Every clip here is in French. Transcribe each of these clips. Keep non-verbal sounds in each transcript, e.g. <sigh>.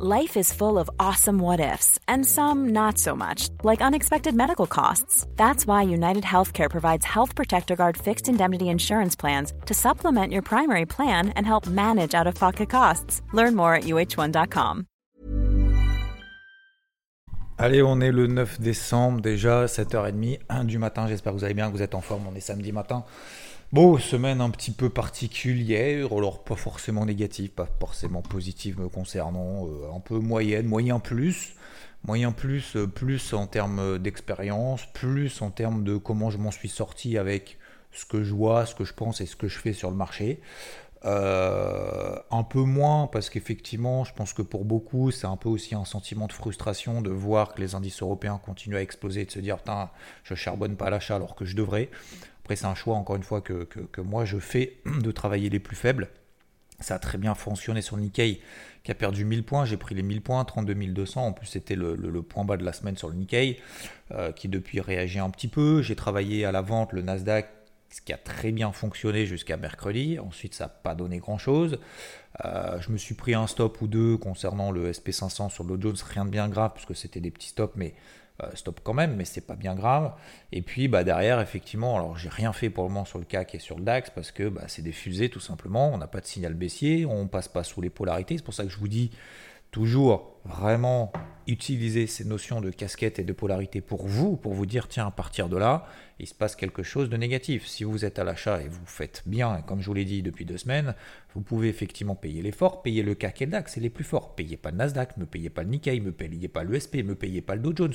Life is full of awesome what ifs, and some not so much, like unexpected medical costs. That's why United Healthcare provides Health Protector Guard fixed indemnity insurance plans to supplement your primary plan and help manage out of pocket costs. Learn more at uh1.com. Allez, on est le 9 décembre déjà, 7h30, 1 du matin. J'espère que vous allez bien, que vous êtes en forme. On est samedi matin. Bon, semaine un petit peu particulière, alors pas forcément négative, pas forcément positive me concernant, euh, un peu moyenne, moyen plus, moyen plus, euh, plus en termes d'expérience, plus en termes de comment je m'en suis sorti avec ce que je vois, ce que je pense et ce que je fais sur le marché. Euh, un peu moins parce qu'effectivement, je pense que pour beaucoup, c'est un peu aussi un sentiment de frustration de voir que les indices européens continuent à exploser et de se dire, putain, je charbonne pas l'achat alors que je devrais. Après, c'est un choix, encore une fois, que, moi je fais <clears throat> de travailler les plus faibles. Ça a très bien fonctionné sur Nikkei qui a perdu 1000 points. J'ai pris les 1000 points, 32 200. En plus, c'était le, point bas de la semaine sur le Nikkei euh, qui depuis réagit un petit peu. J'ai travaillé à la vente le Nasdaq ce qui a très bien fonctionné jusqu'à mercredi. Ensuite, ça n'a pas donné grand-chose. Euh, je me suis pris un stop ou deux concernant le SP500 sur le Jones, rien de bien grave puisque c'était des petits stops, mais stop quand même, mais c'est pas bien grave. Et puis bah, derrière, effectivement, alors j'ai rien fait pour le moment sur le CAC et sur le DAX parce que bah, c'est des fusées tout simplement. On n'a pas de signal baissier, on passe pas sous les polarités. C'est pour ça que je vous dis toujours vraiment utiliser ces notions de casquette et de polarité pour vous, pour vous dire tiens, à partir de là, il se passe quelque chose de négatif. Si vous êtes à l'achat et vous faites bien, comme je vous l'ai dit depuis deux semaines, vous pouvez effectivement payer l'effort, payer le CAC et le DAX, c'est les plus forts. Payez pas le Nasdaq, ne payez pas le Nikkei, ne payez pas le SP, ne payez pas le Dow Jones.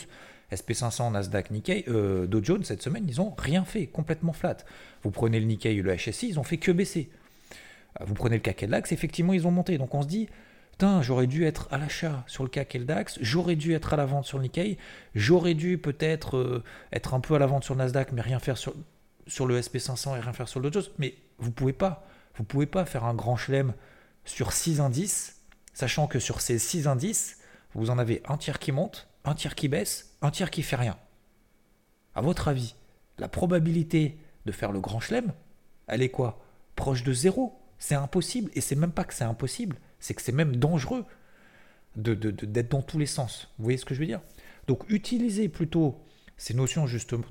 SP500, Nasdaq, Nikkei, euh, Dow Jones, cette semaine, ils ont rien fait, complètement flat. Vous prenez le Nikkei et le HSI, ils ont fait que baisser. Vous prenez le CAC et le DAX, effectivement, ils ont monté. Donc on se dit, Putain, j'aurais dû être à l'achat sur le CAC et le DAX, j'aurais dû être à la vente sur le Nikkei, j'aurais dû peut-être euh, être un peu à la vente sur le Nasdaq, mais rien faire sur, sur le SP500 et rien faire sur le Dow. Mais vous pouvez pas. Vous pouvez pas faire un grand chelem sur 6 indices, sachant que sur ces 6 indices, vous en avez un tiers qui monte, un tiers qui baisse, un tiers qui fait rien. À votre avis, la probabilité de faire le grand chelem, elle est quoi? Proche de zéro? C'est impossible. Et c'est même pas que c'est impossible, c'est que c'est même dangereux d'être dans tous les sens. Vous voyez ce que je veux dire? Donc utilisez plutôt ces notions justement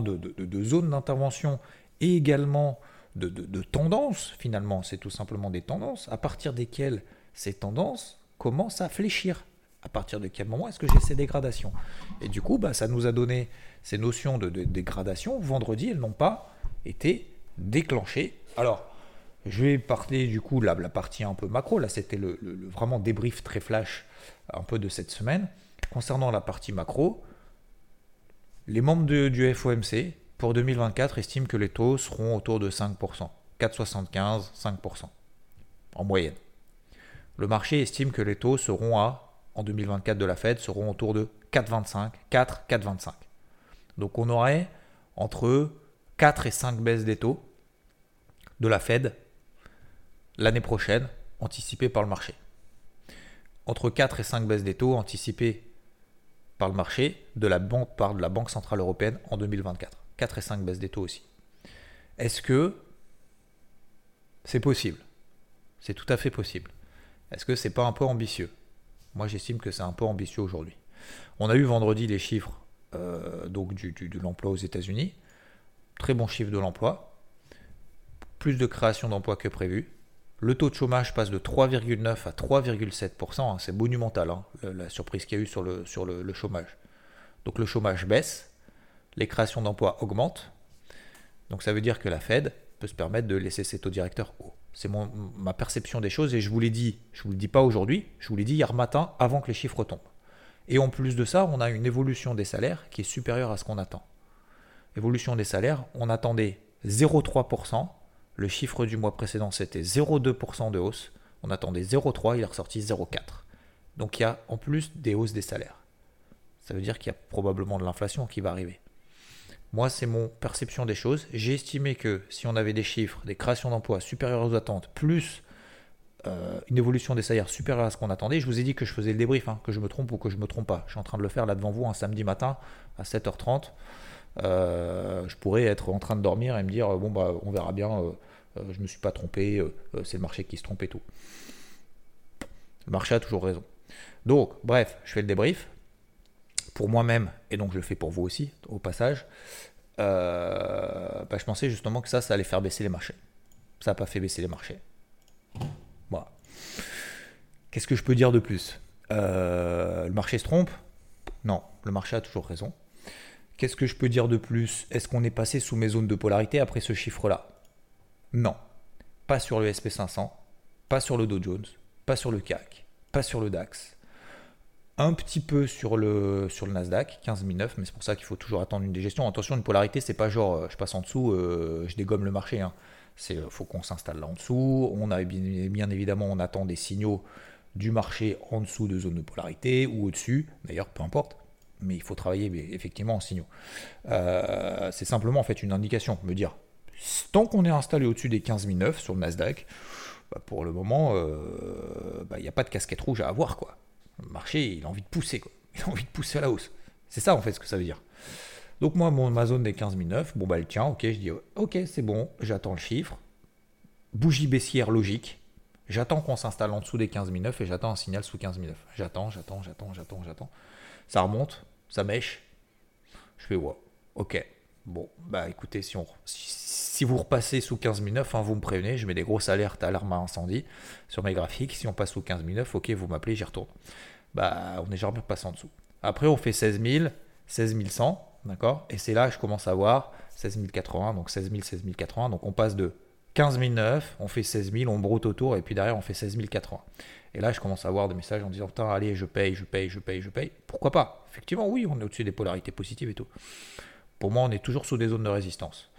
de, zone d'intervention et également de tendances, finalement, c'est tout simplement des tendances, à partir desquelles ces tendances commencent à fléchir. À partir de quel moment est-ce que j'ai ces dégradations? Et du coup, bah, ça nous a donné ces notions de, dégradation. Vendredi, elles n'ont pas été déclenchées. Alors, je vais parler du coup de la, partie un peu macro. Là, c'était le, vraiment débrief très flash un peu de cette semaine. Concernant la partie macro, les membres du FOMC pour 2024 estiment que les taux seront autour de 5%, 4,75, 5% en moyenne. Le marché estime que les taux seront à, en 2024 de la Fed, seront autour de 4,25, 4, 4,25. Donc on aurait entre 4 et 5 baisses des taux de la Fed l'année prochaine, anticipée par le marché. Entre 4 et 5 baisses des taux anticipées par le marché de la banque, par de la Banque Centrale Européenne en 2024. 4 et 5 baisses des taux aussi. Est-ce que c'est possible? C'est tout à fait possible. Est-ce que c'est pas un peu ambitieux? Moi j'estime que c'est un peu ambitieux aujourd'hui. On a eu vendredi les chiffres euh, donc du, de l'emploi aux États-Unis. Très bon chiffre de l'emploi. Plus de création d'emplois que prévu. Le taux de chômage passe de 3,9 à 3,7%. Hein, c'est monumental, hein, la surprise qu'il y a eu sur, le, sur le, chômage. Donc le chômage baisse, les créations d'emplois augmentent. Donc ça veut dire que la Fed peut se permettre de laisser ses taux directeurs hauts. C'est ma perception des choses et je vous l'ai dit, je ne vous le dis pas aujourd'hui, je vous l'ai dit hier matin avant que les chiffres tombent. Et en plus de ça, on a une évolution des salaires qui est supérieure à ce qu'on attend. Évolution des salaires, on attendait 0,3% le chiffre du mois précédent, c'était 0,2% de hausse. On attendait 0,3, il est ressorti 0,4. Donc il y a en plus des hausses des salaires. Ça veut dire qu'il y a probablement de l'inflation qui va arriver. Moi, c'est mon perception des choses. J'ai estimé que si on avait des chiffres, des créations d'emplois supérieures aux attentes, plus euh, une évolution des salaires supérieure à ce qu'on attendait, je vous ai dit que je faisais le débrief, hein, que je me trompe ou que je me trompe pas. Je suis en train de le faire là devant vous un samedi matin à 7h30. Euh, je pourrais être en train de dormir et me dire bon bah on verra bien, euh, euh, je me suis pas trompé, c'est le marché qui se trompe et tout. Le marché a toujours raison. Donc, bref, je fais le débrief pour moi-même, et donc je le fais pour vous aussi, au passage. Euh, bah, je pensais justement que ça, ça allait faire baisser les marchés. Ça n'a pas fait baisser les marchés. Qu'est-ce que je peux dire de plus? Euh, Le marché se trompe? Non, le marché a toujours raison. Qu'est-ce que je peux dire de plus? Est-ce qu'on est passé sous mes zones de polarité après ce chiffre-là? Non. Pas sur le SP500, pas sur le Dow Jones, pas sur le CAC, pas sur le DAX. Un petit peu sur le, sur le Nasdaq, 15009, mais c'est pour ça qu'il faut toujours attendre une dégestion. Attention, une polarité, c'est pas genre euh, je passe en dessous, euh, je dégomme le marché. Hein. C'est euh, faut qu'on s'installe là en dessous. On a bien, bien, évidemment, on attend des signaux du marché en dessous de zone de polarité ou au-dessus. D'ailleurs, peu importe. Mais il faut travailler effectivement en signaux. c'est simplement en fait une indication, me dire tant qu'on est installé au-dessus des 15009 sur le Nasdaq, bah, pour le moment, bah, il n'y a pas de casquette rouge à avoir quoi. Le marché, il a envie de pousser, quoi. Il a envie de pousser à la hausse. C'est ça, en fait, ce que ça veut dire. Donc, moi, mon, ma zone des 15009, bon, bah, elle tient, ok, je dis, ok, c'est bon, j'attends le chiffre. Bougie baissière logique. J'attends qu'on s'installe en dessous des 15009 et j'attends un signal sous 15009. J'attends, j'attends, j'attends, j'attends, j'attends. Ça remonte, ça mèche. Je fais, ouais, ok. Bon, bah écoutez, si, on, vous repassez sous 15009, hein, vous me prévenez, je mets des grosses alertes alarme à incendie sur mes graphiques. Si on passe sous 15009, ok, vous m'appelez, j'y retourne. Bah, on est jamais repassé en dessous. Après, on fait 16 000, 16 100, d'accord? Et c'est là que je commence à voir 16 080, donc 16 000, 16 080. Donc on passe de 15 009, on fait 16 000, on broute autour, et puis derrière, on fait 16 080. Et là, je commence à avoir des messages en disant, putain, allez, je paye, je paye, je paye, je paye. Pourquoi pas? Effectivement, oui, on est au-dessus des polarités positives et tout. Pour moi, on est toujours sous des zones de résistance.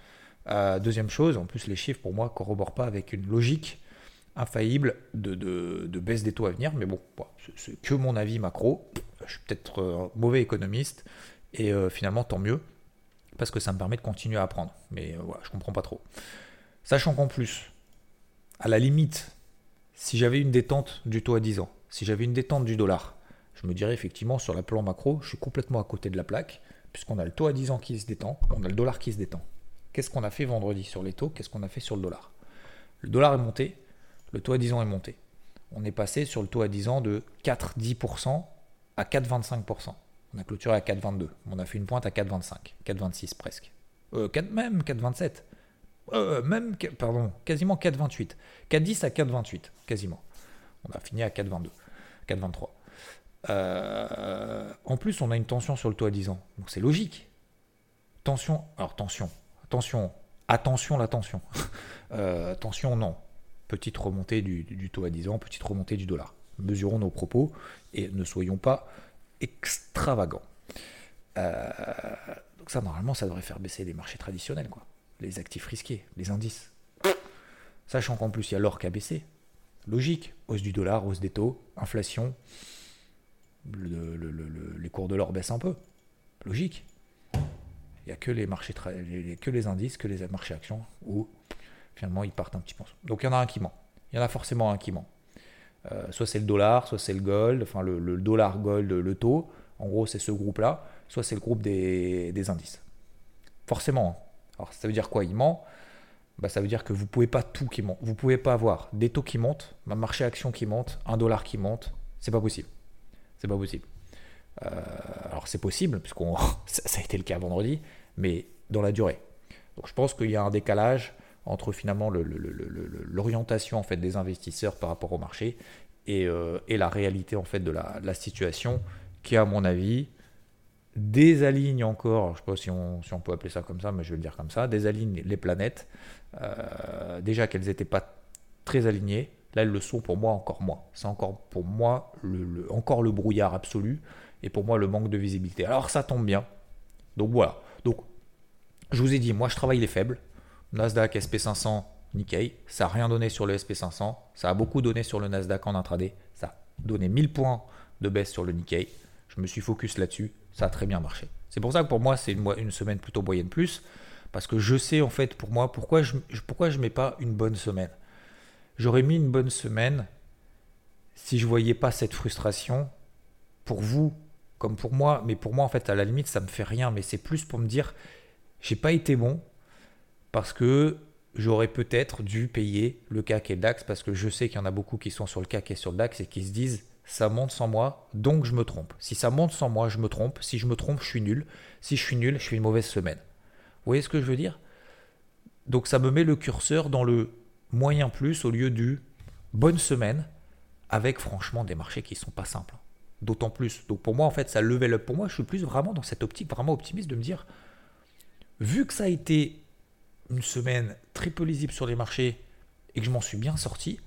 Euh, deuxième chose, en plus, les chiffres, pour moi, corroborent pas avec une logique infaillible de, baisse des taux à venir. Mais bon, c'est que mon avis macro. Je suis peut-être un mauvais économiste. Et euh, finalement, tant mieux. Parce que ça me permet de continuer à apprendre. Mais euh, voilà, je comprends pas trop. Sachant qu'en plus, à la limite, si j'avais une détente du taux à 10 ans, si j'avais une détente du dollar, je me dirais effectivement sur le plan macro, je suis complètement à côté de la plaque puisqu'on a le taux à 10 ans qui se détend, on a le dollar qui se détend. Qu'est-ce qu'on a fait vendredi sur les taux Qu'est-ce qu'on a fait sur le dollar Le dollar est monté, le taux à 10 ans est monté. On est passé sur le taux à 10 ans de 4,10% à 4,25%. On a clôturé à 4,22. On a fait une pointe à 4,25, 4,26 presque. Euh, 4, même 4,27. Euh, même, pardon, quasiment 4,28. 4,10 à 4,28, quasiment. On a fini à 4,22, 4,23. Euh, en plus, on a une tension sur le taux à 10 ans. Donc c'est logique. Tension, alors tension, attention, attention la tension. <laughs> Euh, non. Petite remontée du, taux à 10 ans, petite remontée du dollar. Mesurons nos propos et ne soyons pas extravagants. Euh, donc ça, normalement, ça devrait faire baisser les marchés traditionnels, quoi. Les actifs risqués, les indices. Sachant qu'en plus, il y a l'or qui a baissé. Logique. Hausse du dollar, hausse des taux, inflation les cours de l'or baissent un peu. Logique. Il n'y a que les marchés, que les indices, que les marchés actions où finalement ils partent un petit peu. Donc il y en a un qui ment. Il y en a forcément un qui ment. Euh, soit c'est le dollar, soit c'est le gold, enfin le, dollar gold, le taux. En gros, c'est ce groupe-là. Soit c'est le groupe des, indices. Forcément. Hein. Alors ça veut dire quoi Il ment? Bah, ça veut dire que vous pouvez pas tout qui monte. Vous pouvez pas avoir des taux qui montent, un marché action qui monte, un dollar qui monte. C'est pas possible. C'est pas possible. Euh, alors c'est possible, puisque <laughs> ça a été le cas vendredi, mais dans la durée. Donc je pense qu'il y a un décalage entre finalement l'orientation en fait des investisseurs par rapport au marché et, euh, la réalité en fait de la, situation qui à mon avis désaligne encore, je ne sais pas si on, si on, peut appeler ça comme ça, mais je vais le dire comme ça, désaligne les planètes. Euh, déjà qu'elles n'étaient pas très alignées, Là, elles le sont pour moi encore moins. C'est encore pour moi le, encore le brouillard absolu et pour moi le manque de visibilité. Alors ça tombe bien. Donc voilà. Donc je vous ai dit, moi je travaille les faibles. Nasdaq, SP500, Nikkei. Ça n'a rien donné sur le SP500. Ça a beaucoup donné sur le Nasdaq en intraday. Ça a donné 1000 points de baisse sur le Nikkei. Je me suis focus là-dessus. Ça a très bien marché. C'est pour ça que pour moi, c'est une, semaine plutôt moyenne plus. Parce que je sais en fait pour moi pourquoi je ne mets pas une bonne semaine. J'aurais mis une bonne semaine si je voyais pas cette frustration pour vous comme pour moi, mais pour moi en fait à la limite ça me fait rien, mais c'est plus pour me dire j'ai pas été bon parce que j'aurais peut-être dû payer le CAC et le DAX parce que je sais qu'il y en a beaucoup qui sont sur le CAC et sur le DAX et qui se disent ça monte sans moi, donc je me trompe. Si ça monte sans moi, je me trompe. Si je me trompe, je suis nul. Si je suis nul, je fais une mauvaise semaine. Vous voyez ce que je veux dire? Donc ça me met le curseur dans le moyen plus au lieu du bonne semaine, avec franchement des marchés qui sont pas simples. D'autant plus. Donc pour moi, en fait, ça level up. Pour moi, je suis plus vraiment dans cette optique vraiment optimiste de me dire, vu que ça a été une semaine très peu lisible sur les marchés et que je m'en suis bien sorti,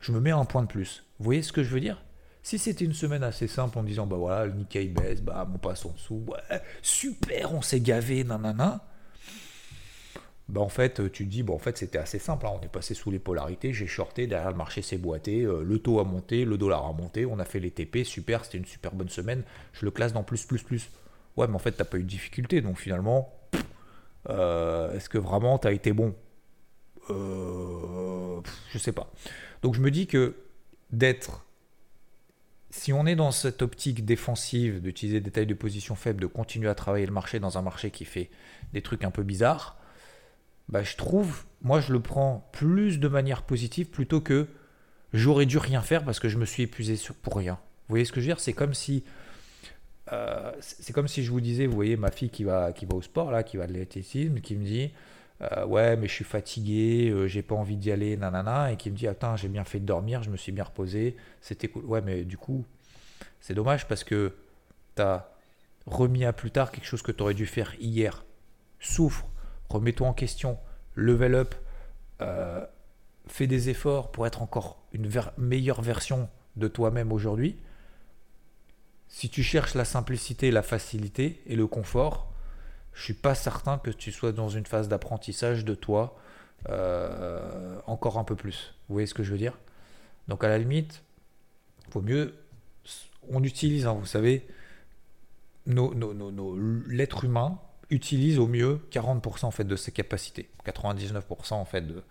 je me mets un point de plus. Vous voyez ce que je veux dire? Si c'était une semaine assez simple en disant bah voilà, le Nikkei baisse, bah mon passe en dessous, ouais, super, on s'est gavé, nanana. Bah en fait, tu te dis, bon, en fait, c'était assez simple. Hein. On est passé sous les polarités, j'ai shorté, derrière le marché s'est boité, euh, le taux a monté, le dollar a monté, on a fait les TP, super, c'était une super bonne semaine. Je le classe dans plus, plus, plus. Ouais, mais en fait, t'as pas eu de difficulté, donc finalement, euh, est-ce que vraiment tu as été bon? Euh, Je sais pas. Donc je me dis que d'être, si on est dans cette optique défensive, d'utiliser des tailles de position faibles, de continuer à travailler le marché dans un marché qui fait des trucs un peu bizarres, bah, je trouve, moi je le prends plus de manière positive plutôt que j'aurais dû rien faire parce que je me suis épuisé pour rien. Vous voyez ce que je veux dire? C'est comme si euh, c'est comme si je vous disais, vous voyez ma fille qui va, qui va au sport, là, qui va de l'athlétisme, qui me dit euh, Ouais, mais je suis fatigué, euh, j'ai pas envie d'y aller, nanana, et qui me dit Attends, j'ai bien fait de dormir, je me suis bien reposé, c'était cool. Ouais, mais du coup, c'est dommage parce que tu as remis à plus tard quelque chose que tu aurais dû faire hier. Souffre, remets-toi en question, level up, fais des efforts pour être encore une meilleure version de toi-même aujourd'hui si tu cherches la simplicité, la facilité et le confort, je suis pas certain que tu sois dans une phase d'apprentissage de toi euh, encore un peu plus. Vous voyez ce que je veux dire? Donc à la limite, vaut mieux. On utilise, hein, vous savez, nos, l'être humain utilise au mieux 40% en fait de ses capacités. 99% en fait de,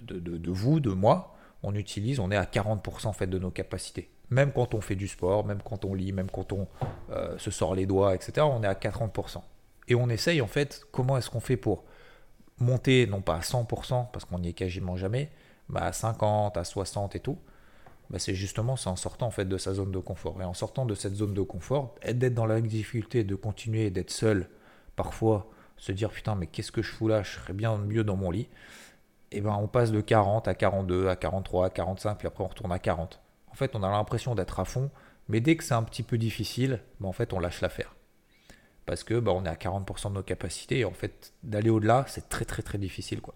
de, de, vous, de moi, on utilise, on est à 40% en fait de nos capacités. Même quand on fait du sport, même quand on lit, même quand on euh, se sort les doigts, etc., on est à 40%. Et on essaye en fait, comment est-ce qu'on fait pour monter, non pas à 100%, parce qu'on n'y est quasiment jamais, mais à 50, à 60 et tout, bah, c'est justement en sortant fait de sa zone de confort. Et en sortant de cette zone de confort, d'être dans la difficulté de continuer d'être seul, parfois se dire putain mais qu'est-ce que je fous là, je serais bien mieux dans mon lit, et ben on passe de 40 à 42, à 43, à 45, puis après on retourne à 40. En fait, on a l'impression d'être à fond, mais dès que c'est un petit peu difficile, bah, en fait, on lâche l'affaire. Parce que bah, on est à 40% de nos capacités, et en fait, d'aller au-delà, c'est très très très difficile. quoi.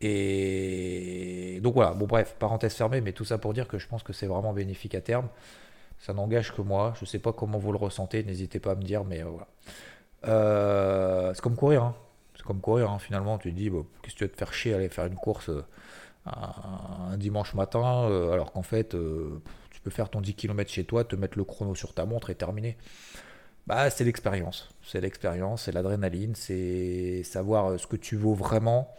Et donc voilà, bon bref, parenthèse fermée, mais tout ça pour dire que je pense que c'est vraiment bénéfique à terme. Ça n'engage que moi, je sais pas comment vous le ressentez, n'hésitez pas à me dire, mais euh, voilà. Euh, c'est comme courir, hein. c'est comme courir hein. finalement, tu te dis, qu'est-ce que tu vas te faire chier aller faire une course euh, un, dimanche matin, euh, alors qu'en fait, tu peux faire ton 10 km chez toi, te mettre le chrono sur ta montre et terminer. Bah, c'est l'expérience. C'est l'expérience, c'est l'adrénaline, c'est savoir ce que tu vaux vraiment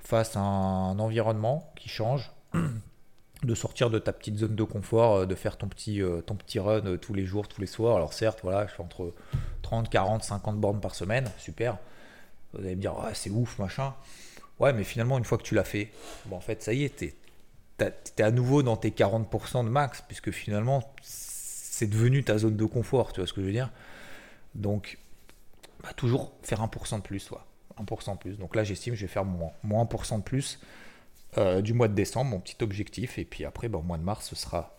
face à un environnement qui change, <clears throat> de sortir de ta petite zone de confort, de faire ton petit, ton petit run tous les jours, tous les soirs. Alors certes, voilà, je fais entre 30, 40, 50 bornes par semaine, super. Vous allez me dire, c'est ouf, machin. Ouais, mais finalement, une fois que tu l'as fait, bon, en fait, ça y est, tu es, à nouveau dans tes 40% de max, puisque finalement, c'est devenu ta zone de confort, tu vois ce que je veux dire Donc, bah, toujours faire 1% de plus, soit 1% de plus. Donc là, j'estime je vais faire mon, 1% de plus euh, du mois de décembre, mon petit objectif, et puis après, bah, au mois de mars, ce sera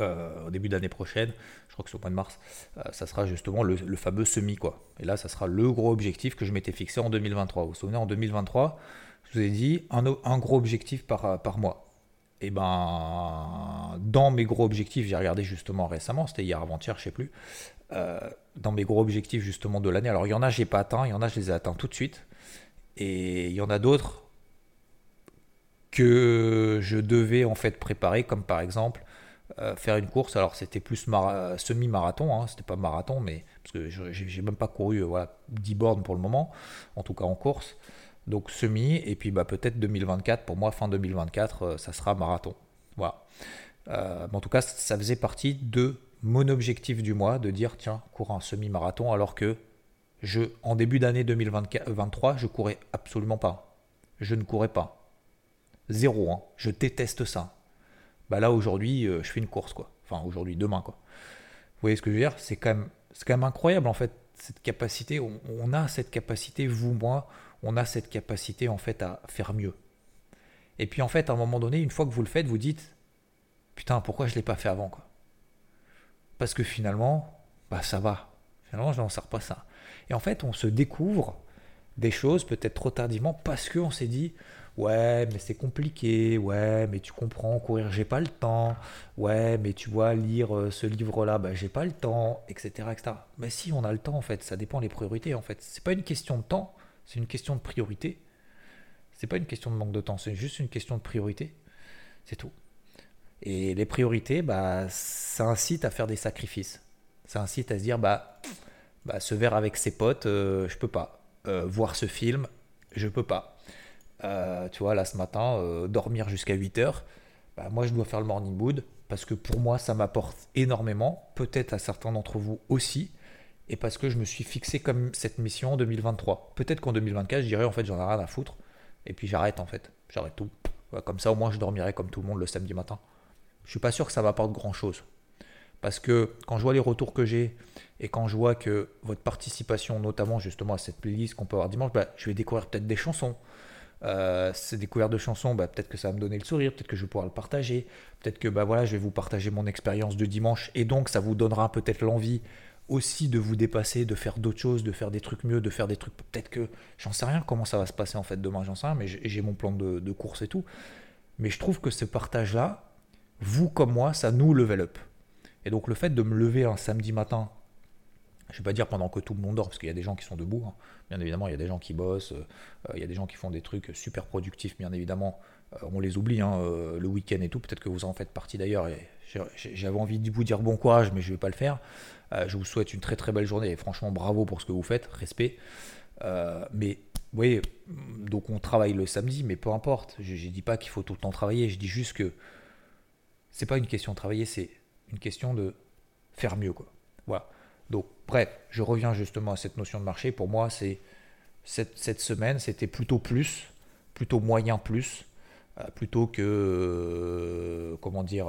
euh, au début d'année prochaine, je crois que c'est au mois de mars, euh, ça sera justement le, fameux semi quoi. Et là, ça sera le gros objectif que je m'étais fixé en 2023. Vous vous souvenez, en 2023, je vous ai dit un, gros objectif par, par mois. Et ben, dans mes gros objectifs, j'ai regardé justement récemment, c'était hier avant-hier, je sais plus. Dans mes gros objectifs justement de l'année, alors il y en a j'ai pas atteint, il y en a je les ai atteints tout de suite, et il y en a d'autres que je devais en fait préparer, comme par exemple euh, faire une course. Alors c'était plus semi-marathon, hein, c'était pas marathon, mais parce que j'ai même pas couru euh, voilà, 10 bornes pour le moment, en tout cas en course. Donc semi, et puis bah, peut-être 2024, pour moi fin 2024, euh, ça sera marathon. Voilà. en tout cas, ça faisait partie de mon objectif du mois, de dire tiens, cours un semi-marathon, alors que je, en début d'année 2023, je courais absolument pas. Je ne courais pas. Zéro, hein. je déteste ça Bah là aujourd'hui, je fais une course quoi. Enfin aujourd'hui, demain quoi. Vous voyez ce que je veux dire? C'est quand même, incroyable en fait cette capacité. On, a cette capacité, vous, moi, on a cette capacité en fait à faire mieux. Et puis en fait, à un moment donné, une fois que vous le faites, vous dites putain, pourquoi je l'ai pas fait avant quoi? Parce que finalement, bah ça va. Finalement, je n'en sers pas ça. Et en fait, on se découvre des choses peut-être trop tardivement parce qu'on s'est dit ouais mais c'est compliqué ouais mais tu comprends courir j'ai pas le temps. Ouais mais tu vois lire euh, ce livre là bah j'ai pas le temps etc etc mais si on a le temps en fait ça dépend des priorités en fait. C'est pas une question de temps c'est une question de priorité. C'est pas une question de manque de temps c'est juste une question de priorité. C'est tout. Et les priorités bah ça incite à faire des sacrifices. Ça incite à se dire bah, bah ce verre avec ses potes euh, je peux pas. Euh, voir ce film, je peux pas. Euh, tu vois, là ce matin, euh, dormir jusqu'à 8 heures, bah, moi je dois faire le morning wood parce que pour moi ça m'apporte énormément, peut-être à certains d'entre vous aussi, et parce que je me suis fixé comme cette mission en 2023. Peut-être qu'en 2024 je dirais en fait j'en ai rien à foutre, et puis j'arrête en fait, j'arrête tout. comme ça au moins je dormirai comme tout le monde le samedi matin. Je suis pas sûr que ça m'apporte grand chose. Parce que quand je vois les retours que j'ai et quand je vois que votre participation, notamment justement à cette playlist qu'on peut avoir dimanche, bah, je vais découvrir peut-être des chansons. Euh, ces découvertes de chansons, bah, peut-être que ça va me donner le sourire, peut-être que je vais pouvoir le partager, peut-être que bah, voilà, je vais vous partager mon expérience de dimanche et donc ça vous donnera peut-être l'envie aussi de vous dépasser, de faire d'autres choses, de faire des trucs mieux, de faire des trucs. Peut-être que j'en sais rien comment ça va se passer en fait demain, j'en sais rien, mais j'ai mon plan de, de course et tout. Mais je trouve que ce partage-là, vous comme moi, ça nous level up. Et donc le fait de me lever un samedi matin, je ne vais pas dire pendant que tout le monde dort, parce qu'il y a des gens qui sont debout, hein. bien évidemment, il y a des gens qui bossent, euh, il y a des gens qui font des trucs super productifs, bien évidemment, euh, on les oublie, hein, euh, le week-end et tout, peut-être que vous en faites partie d'ailleurs, j'avais envie de vous dire bon courage, mais je ne vais pas le faire. je vous souhaite une très très belle journée, et franchement bravo pour ce que vous faites, respect. mais vous voyez, donc on travaille le samedi, mais peu importe, je ne dis pas qu'il faut tout le temps travailler, je dis juste que c'est pas une question de travailler, c'est une question de faire mieux. Quoi. Voilà. Donc, bref, je reviens justement à cette notion de marché. Pour moi, cette, semaine, c'était plutôt plus, plutôt moyen plus, euh, plutôt que, euh, comment dire,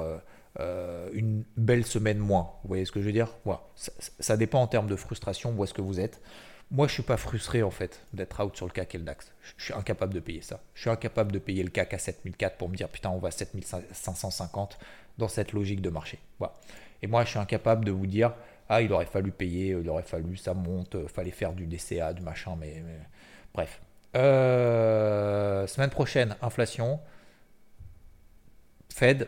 euh, une belle semaine moins. Vous voyez ce que je veux dire? Voilà. ça, dépend en termes de frustration, où est-ce que vous êtes. Moi, je suis pas frustré en fait d'être out sur le CAC et le DAX. Je suis incapable de payer ça. Je suis incapable de payer le CAC à 7004 pour me dire putain, on va à 7550 dans cette logique de marché. Voilà. Et moi, je suis incapable de vous dire, ah, il aurait fallu payer, il aurait fallu, ça monte, il fallait faire du DCA, du machin, mais, bref. Euh, semaine prochaine, inflation, Fed,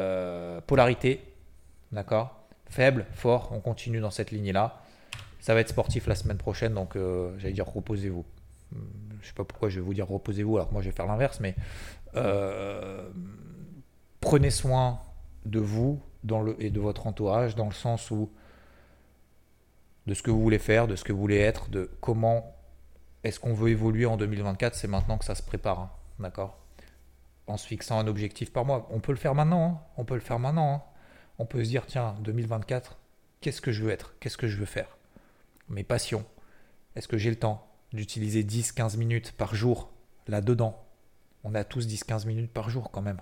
euh, polarité, d'accord Faible, fort, on continue dans cette ligne-là. Ça va être sportif la semaine prochaine, donc euh, j'allais dire reposez-vous. Je sais pas pourquoi je vais vous dire reposez-vous alors que moi je vais faire l'inverse, mais prenez soin de vous et de votre entourage dans le sens où de ce que vous voulez faire, de ce que vous voulez être, de comment est-ce qu'on veut évoluer en 2024, c'est maintenant que ça se prépare, hein, d'accord? En se fixant un objectif par mois. On peut le faire maintenant, hein, on peut le faire maintenant. Hein. On peut se dire, tiens, 2024, qu'est-ce que je veux être? Qu'est-ce que je veux faire? Mes passions. Est-ce que j'ai le temps d'utiliser 10-15 minutes par jour là-dedans? On a tous 10-15 minutes par jour quand même.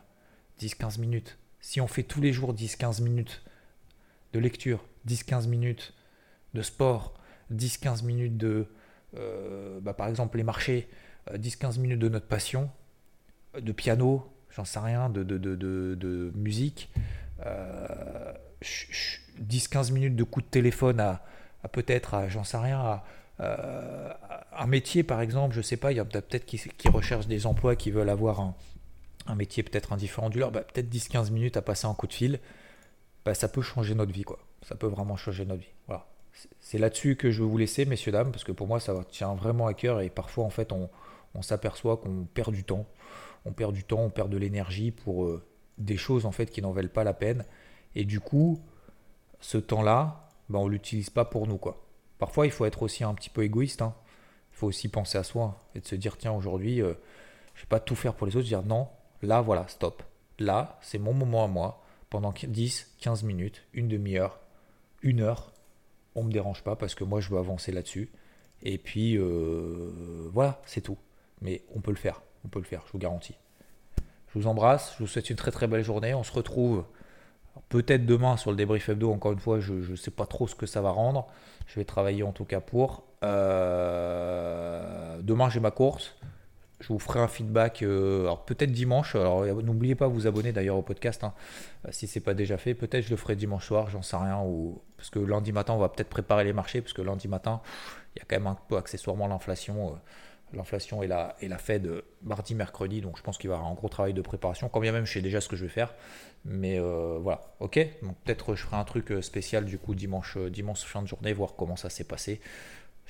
10-15 minutes. Si on fait tous les jours 10-15 minutes de lecture, 10-15 minutes de sport, 10-15 minutes de, euh, bah, par exemple, les marchés, 10-15 euh, minutes de notre passion, euh, de piano, j'en sais rien, de, musique, 10-15 minutes de coup de téléphone à, à peut-être, j'en sais rien, à, un métier par exemple, je sais pas, il y a peut-être qui, qui recherchent des emplois qui veulent avoir un, un métier peut-être indifférent du leur, bah, peut-être 10-15 minutes à passer un coup de fil, bah, ça peut changer notre vie. quoi. Ça peut vraiment changer notre vie. Voilà. C'est là-dessus que je veux vous laisser, messieurs, dames, parce que pour moi, ça tient vraiment à cœur et parfois, en fait, on, s'aperçoit qu'on perd du temps. On perd du temps, on perd de l'énergie pour euh, des choses, en fait, qui n'en valent pas la peine. Et du coup, ce temps-là, bah, on ne l'utilise pas pour nous. quoi. Parfois, il faut être aussi un petit peu égoïste. hein. Il faut aussi penser à soi et de se dire, tiens, aujourd'hui, euh, je ne vais pas tout faire pour les autres. Dire, non, Là, voilà, stop. Là, c'est mon moment à moi. Pendant 10, 15 minutes, une demi-heure, une heure, on ne me dérange pas parce que moi, je veux avancer là-dessus. Et puis, euh, voilà, c'est tout. Mais on peut le faire. On peut le faire, je vous garantis. Je vous embrasse, je vous souhaite une très très belle journée. On se retrouve peut-être demain sur le débrief hebdo. Encore une fois, je ne sais pas trop ce que ça va rendre. Je vais travailler en tout cas pour. Euh, demain, j'ai ma course. Je vous ferai un feedback, euh, alors peut-être dimanche. Alors n'oubliez pas de vous abonner d'ailleurs au podcast hein, si c'est pas déjà fait. Peut-être je le ferai dimanche soir, j'en sais rien. Ou parce que lundi matin, on va peut-être préparer les marchés parce que lundi matin, il y a quand même un peu accessoirement l'inflation. Euh, l'inflation et la, et la Fed mardi, mercredi. Donc je pense qu'il va y avoir un gros travail de préparation. Quand bien même, je sais déjà ce que je vais faire. Mais euh, voilà, ok? Donc peut-être je ferai un truc spécial du coup dimanche, dimanche fin de journée, voir comment ça s'est passé.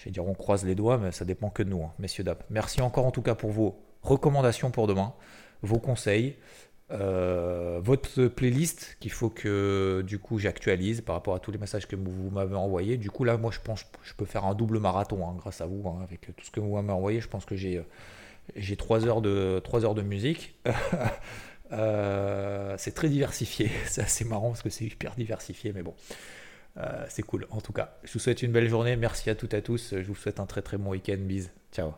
Je vais dire on croise les doigts, mais ça dépend que de nous, hein, messieurs dames. Merci encore en tout cas pour vos recommandations pour demain, vos conseils, euh, votre playlist qu'il faut que du coup j'actualise par rapport à tous les messages que vous m'avez envoyés. Du coup là, moi je pense que je peux faire un double marathon hein, grâce à vous, hein, avec tout ce que vous m'avez envoyé. Je pense que j'ai j'ai 3 heures de 3 heures de musique. <laughs> Euh, c'est très diversifié, <laughs> c'est assez marrant parce que c'est hyper diversifié, mais bon. Euh, c'est cool en tout cas. Je vous souhaite une belle journée. Merci à toutes et à tous. Je vous souhaite un très très bon week-end. Bise. Ciao.